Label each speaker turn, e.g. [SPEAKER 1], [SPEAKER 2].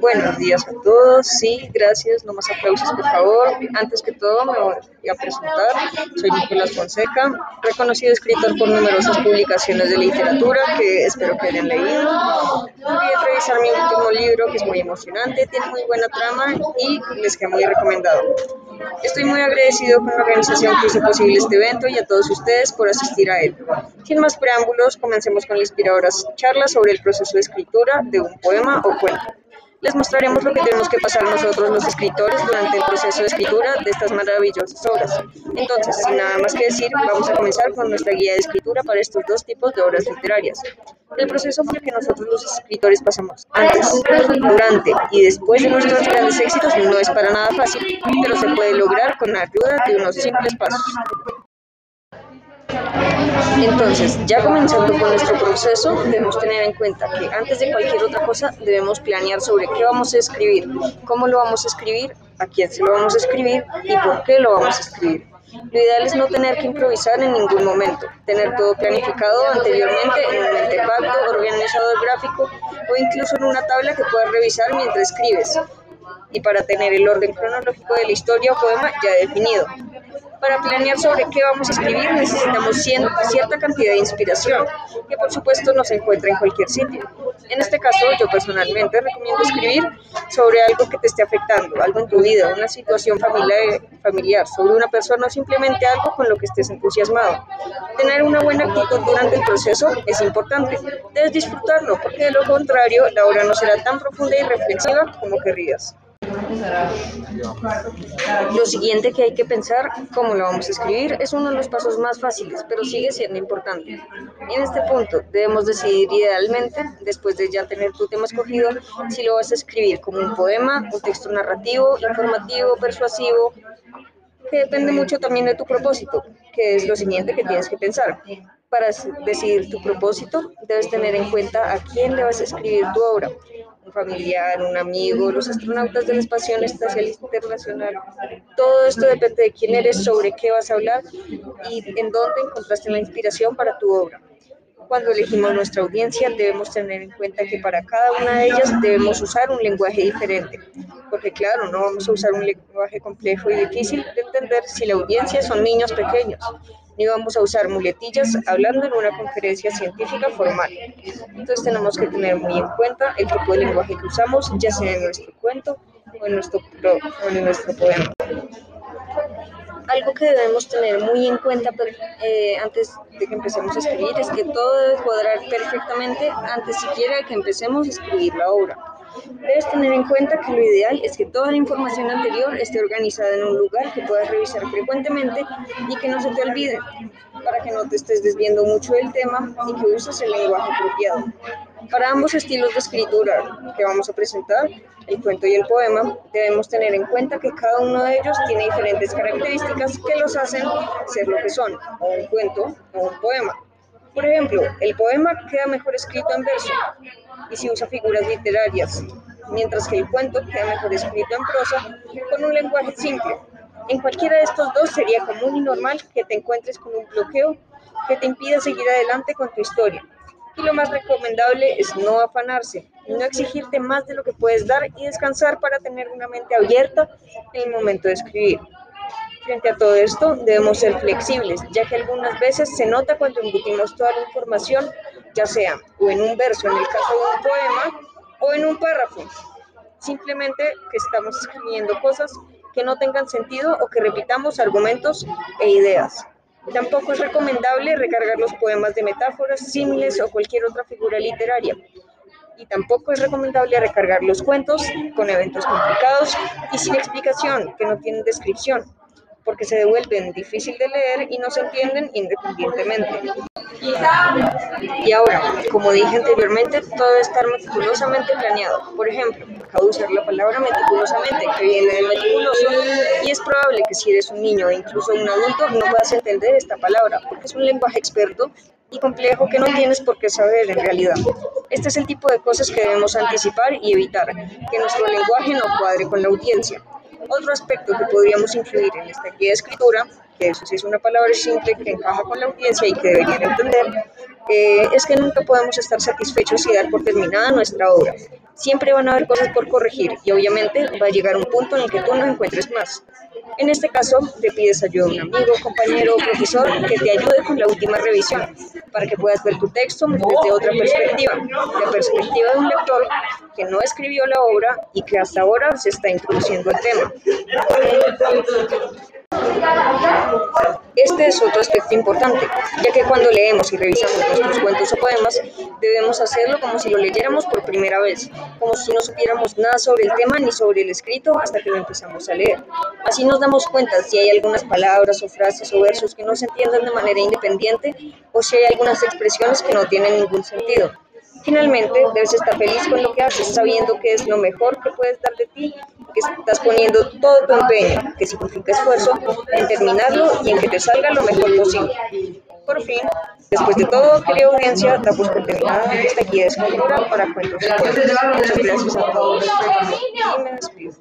[SPEAKER 1] Buenos días a todos, sí, gracias, no más aplausos por favor. Antes que todo me voy a presentar, soy Nicolás Fonseca, reconocido escritor por numerosas publicaciones de literatura que espero que hayan leído. Revisar mi último libro que es muy emocionante, tiene muy buena trama y les queda muy recomendado. Estoy muy agradecido con la organización que hizo posible este evento y a todos ustedes por asistir a él. Sin más preámbulos, comencemos con la inspiradora charla sobre el proceso de escritura de un poema o cuento les mostraremos lo que tenemos que pasar nosotros los escritores durante el proceso de escritura de estas maravillosas obras. Entonces, sin nada más que decir, vamos a comenzar con nuestra guía de escritura para estos dos tipos de obras literarias. El proceso por el que nosotros los escritores pasamos antes, durante y después de nuestros grandes éxitos no es para nada fácil, pero se puede lograr con la ayuda de unos simples pasos. Entonces, ya comenzando con nuestro proceso, debemos tener en cuenta que antes de cualquier otra cosa debemos planear sobre qué vamos a escribir, cómo lo vamos a escribir, a quién se lo vamos a escribir y por qué lo vamos a escribir. Lo ideal es no tener que improvisar en ningún momento, tener todo planificado anteriormente en un artefacto, organizador gráfico o incluso en una tabla que puedas revisar mientras escribes y para tener el orden cronológico de la historia o poema ya definido. Para planear sobre qué vamos a escribir necesitamos cierta cantidad de inspiración, que por supuesto no se encuentra en cualquier sitio. En este caso, yo personalmente recomiendo escribir sobre algo que te esté afectando, algo en tu vida, una situación familiar, sobre una persona o simplemente algo con lo que estés entusiasmado. Tener una buena actitud durante el proceso es importante. Debes disfrutarlo, porque de lo contrario, la obra no será tan profunda y reflexiva como querrías. Lo siguiente que hay que pensar, cómo lo vamos a escribir, es uno de los pasos más fáciles, pero sigue siendo importante. En este punto debemos decidir idealmente, después de ya tener tu tema escogido, si lo vas a escribir como un poema, un texto narrativo, informativo, persuasivo, que depende mucho también de tu propósito, que es lo siguiente que tienes que pensar. Para decidir tu propósito, debes tener en cuenta a quién le vas a escribir tu obra familiar, un amigo, los astronautas de la Estación Espacial Internacional. Todo esto depende de quién eres, sobre qué vas a hablar y en dónde encontraste la inspiración para tu obra. Cuando elegimos nuestra audiencia debemos tener en cuenta que para cada una de ellas debemos usar un lenguaje diferente, porque claro, no vamos a usar un lenguaje complejo y difícil de entender si la audiencia son niños pequeños ni vamos a usar muletillas hablando en una conferencia científica formal. Entonces tenemos que tener muy en cuenta el tipo de lenguaje que usamos, ya sea en nuestro cuento o en nuestro, o en nuestro poema. Algo que debemos tener muy en cuenta eh, antes de que empecemos a escribir es que todo debe cuadrar perfectamente antes siquiera de que empecemos a escribir la obra. Debes tener en cuenta que lo ideal es que toda la información anterior esté organizada en un lugar que puedas revisar frecuentemente y que no se te olvide, para que no te estés desviando mucho del tema y que uses el lenguaje apropiado. Para ambos estilos de escritura que vamos a presentar, el cuento y el poema, debemos tener en cuenta que cada uno de ellos tiene diferentes características que los hacen ser lo que son, o un cuento o un poema. Por ejemplo, el poema queda mejor escrito en verso y si usa figuras literarias, mientras que el cuento queda mejor escrito en prosa con un lenguaje simple. En cualquiera de estos dos sería común y normal que te encuentres con un bloqueo que te impida seguir adelante con tu historia. Y lo más recomendable es no afanarse, no exigirte más de lo que puedes dar y descansar para tener una mente abierta en el momento de escribir. Frente a todo esto, debemos ser flexibles, ya que algunas veces se nota cuando embutimos toda la información, ya sea o en un verso, en el caso de un poema, o en un párrafo. Simplemente que estamos escribiendo cosas que no tengan sentido o que repitamos argumentos e ideas. Tampoco es recomendable recargar los poemas de metáforas, símiles o cualquier otra figura literaria. Y tampoco es recomendable recargar los cuentos con eventos complicados y sin explicación, que no tienen descripción, porque se devuelven difícil de leer y no se entienden independientemente. Y ahora, como dije anteriormente, todo debe estar meticulosamente planeado. Por ejemplo, acabo de usar la palabra meticulosamente, que viene de meticuloso, y es probable que si eres un niño o incluso un adulto no puedas entender esta palabra, porque es un lenguaje experto y complejo que no tienes por qué saber en realidad. Este es el tipo de cosas que debemos anticipar y evitar, que nuestro lenguaje no cuadre con la audiencia. Otro aspecto que podríamos incluir en esta guía de escritura, que eso sí es una palabra simple que encaja con la audiencia y que deberían entender, eh, es que nunca podemos estar satisfechos y dar por terminada nuestra obra. Siempre van a haber cosas por corregir y obviamente va a llegar un punto en el que tú no encuentres más. En este caso, te pides ayuda a un amigo, compañero o profesor que te ayude con la última revisión para que puedas ver tu texto desde otra perspectiva, la perspectiva de un lector que no escribió la obra y que hasta ahora se está introduciendo el tema. Este es otro aspecto importante, ya que cuando leemos y revisamos nuestros cuentos o poemas, debemos hacerlo como si lo leyéramos por primera vez, como si no supiéramos nada sobre el tema ni sobre el escrito hasta que lo empezamos a leer. Así nos damos cuenta si hay algunas palabras o frases o versos que no se entienden de manera independiente o si hay algunas expresiones que no tienen ningún sentido. Finalmente, debes estar feliz con lo que haces, sabiendo que es lo mejor que puedes dar de ti, que estás poniendo todo tu empeño, que significa esfuerzo, en terminarlo y en que te salga lo mejor posible. Por fin, después de todo, querida audiencia, damos por terminada esta guía escritura para cuentos Muchas gracias a todos y me despido.